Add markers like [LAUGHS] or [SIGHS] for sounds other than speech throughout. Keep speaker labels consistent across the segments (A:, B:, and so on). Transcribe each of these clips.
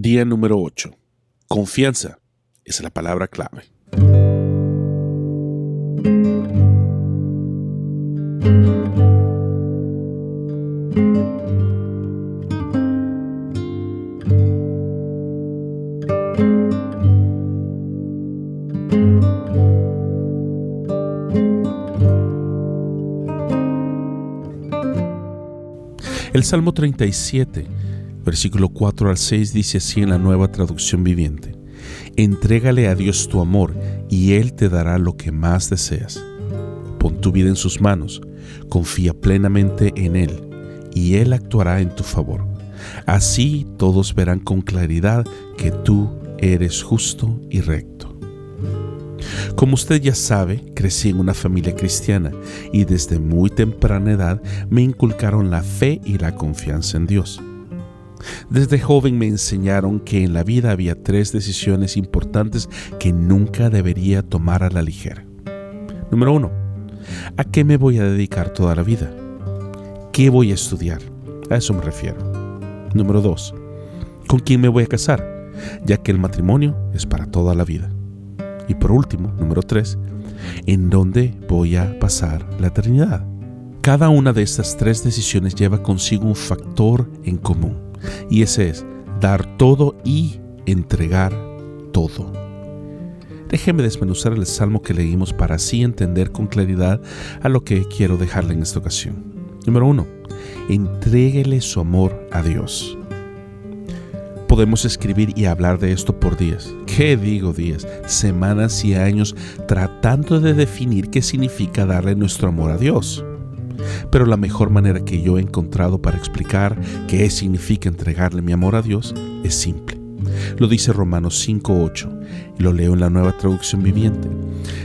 A: Día número 8. Confianza es la palabra clave. El Salmo 37 Versículo 4 al 6 dice así en la nueva traducción viviente. Entrégale a Dios tu amor y Él te dará lo que más deseas. Pon tu vida en sus manos, confía plenamente en Él y Él actuará en tu favor. Así todos verán con claridad que tú eres justo y recto. Como usted ya sabe, crecí en una familia cristiana y desde muy temprana edad me inculcaron la fe y la confianza en Dios. Desde joven me enseñaron que en la vida había tres decisiones importantes que nunca debería tomar a la ligera. Número uno, ¿a qué me voy a dedicar toda la vida? ¿Qué voy a estudiar? A eso me refiero. Número dos, ¿con quién me voy a casar? Ya que el matrimonio es para toda la vida. Y por último, número tres, ¿en dónde voy a pasar la eternidad? Cada una de estas tres decisiones lleva consigo un factor en común y ese es dar todo y entregar todo. Déjeme desmenuzar el salmo que leímos para así entender con claridad a lo que quiero dejarle en esta ocasión. Número uno, entréguele su amor a Dios. Podemos escribir y hablar de esto por días. ¿Qué digo días? Semanas y años tratando de definir qué significa darle nuestro amor a Dios. Pero la mejor manera que yo he encontrado para explicar qué significa entregarle mi amor a Dios es simple. Lo dice Romanos 5.8 y lo leo en la nueva traducción viviente.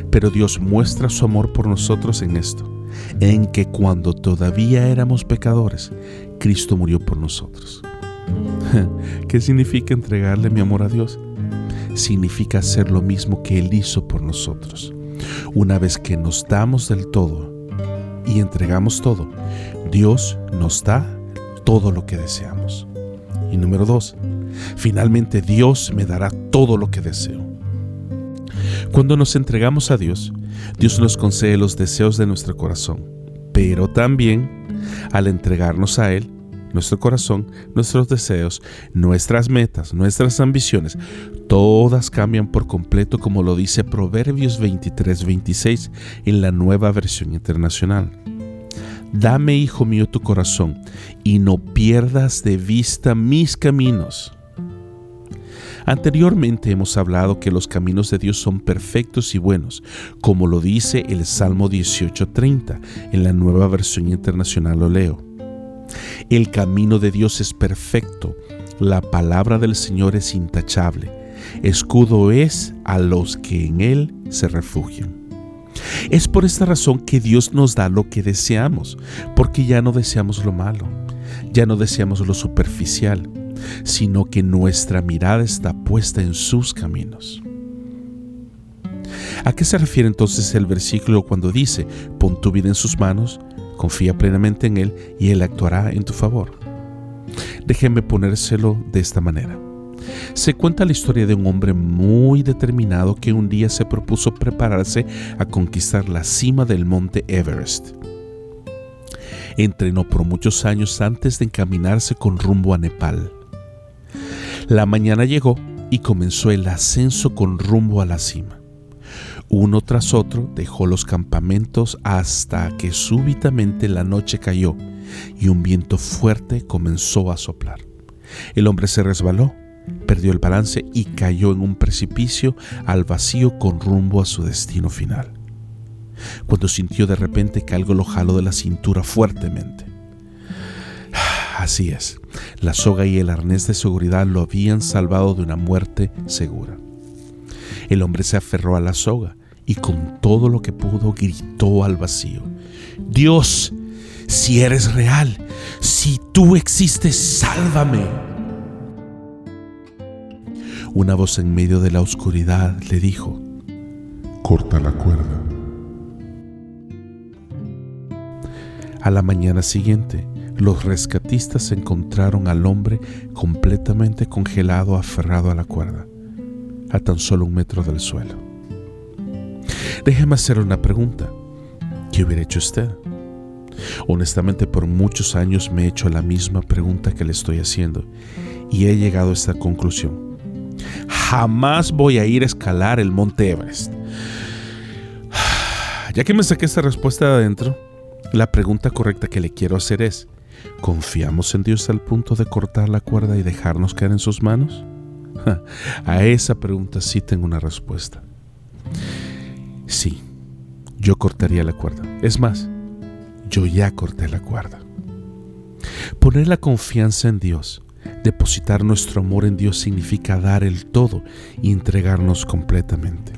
A: Pero Dios muestra su amor por nosotros en esto, en que cuando todavía éramos pecadores, Cristo murió por nosotros. [LAUGHS] ¿Qué significa entregarle mi amor a Dios? Significa hacer lo mismo que Él hizo por nosotros. Una vez que nos damos del todo y entregamos todo, Dios nos da todo lo que deseamos. Y número dos, finalmente Dios me dará todo lo que deseo. Cuando nos entregamos a Dios, Dios nos concede los deseos de nuestro corazón, pero también al entregarnos a Él, nuestro corazón, nuestros deseos, nuestras metas, nuestras ambiciones, todas cambian por completo como lo dice Proverbios 23, 26 en la nueva versión internacional. Dame, hijo mío, tu corazón y no pierdas de vista mis caminos. Anteriormente hemos hablado que los caminos de Dios son perfectos y buenos, como lo dice el Salmo 18:30, en la nueva versión internacional lo leo. El camino de Dios es perfecto, la palabra del Señor es intachable, escudo es a los que en Él se refugian. Es por esta razón que Dios nos da lo que deseamos, porque ya no deseamos lo malo, ya no deseamos lo superficial, sino que nuestra mirada está puesta en sus caminos. ¿A qué se refiere entonces el versículo cuando dice, pon tu vida en sus manos, confía plenamente en Él y Él actuará en tu favor? Déjenme ponérselo de esta manera. Se cuenta la historia de un hombre muy determinado que un día se propuso prepararse a conquistar la cima del monte Everest. Entrenó por muchos años antes de encaminarse con rumbo a Nepal. La mañana llegó y comenzó el ascenso con rumbo a la cima. Uno tras otro dejó los campamentos hasta que súbitamente la noche cayó y un viento fuerte comenzó a soplar. El hombre se resbaló perdió el balance y cayó en un precipicio al vacío con rumbo a su destino final. Cuando sintió de repente que algo lo jaló de la cintura fuertemente. Así es, la soga y el arnés de seguridad lo habían salvado de una muerte segura. El hombre se aferró a la soga y con todo lo que pudo gritó al vacío, Dios, si eres real, si tú existes, sálvame. Una voz en medio de la oscuridad le dijo,
B: Corta la cuerda.
A: A la mañana siguiente, los rescatistas encontraron al hombre completamente congelado, aferrado a la cuerda, a tan solo un metro del suelo. Déjeme hacer una pregunta. ¿Qué hubiera hecho usted? Honestamente, por muchos años me he hecho la misma pregunta que le estoy haciendo y he llegado a esta conclusión. Jamás voy a ir a escalar el monte Everest. [SIGHS] Ya que me saqué esta respuesta de adentro, la pregunta correcta que le quiero hacer es, ¿confiamos en Dios al punto de cortar la cuerda y dejarnos caer en sus manos? [LAUGHS] A esa pregunta sí tengo una respuesta. Sí, yo cortaría la cuerda. Es más, yo ya corté la cuerda. Poner la confianza en Dios, depositar nuestro amor en Dios significa dar el todo y entregarnos completamente.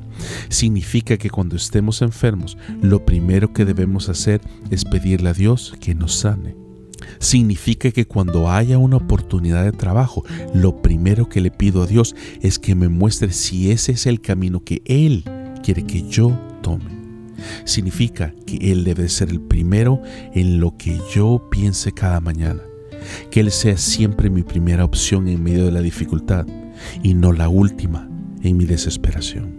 A: Significa que cuando estemos enfermos, lo primero que debemos hacer es pedirle a Dios que nos sane. Significa que cuando haya una oportunidad de trabajo, lo primero que le pido a Dios es que me muestre si ese es el camino que Él quiere que yo tome. Significa que Él debe ser el primero en lo que yo piense cada mañana. Que Él sea siempre mi primera opción en medio de la dificultad y no la última en mi desesperación.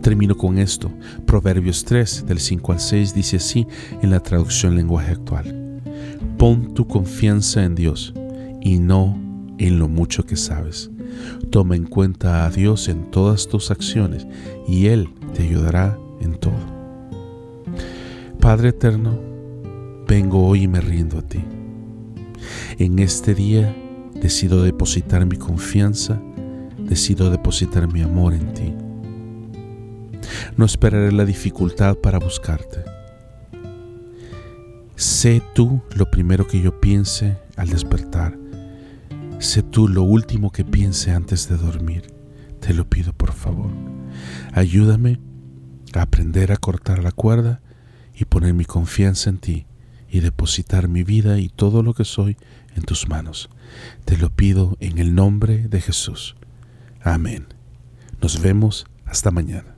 A: Termino con esto. Proverbios 3, del 5 al 6, dice así en la traducción lenguaje actual. Pon tu confianza en Dios y no en lo mucho que sabes. Toma en cuenta a Dios en todas tus acciones y Él te ayudará en todo. Padre eterno, vengo hoy y me rindo a ti. En este día decido depositar mi confianza, decido depositar mi amor en ti. No esperaré la dificultad para buscarte. Sé tú lo primero que yo piense al despertar. Sé tú lo último que piense antes de dormir. Te lo pido por favor. Ayúdame a aprender a cortar la cuerda y poner mi confianza en ti y depositar mi vida y todo lo que soy en tus manos. Te lo pido en el nombre de Jesús. Amén. Nos vemos hasta mañana.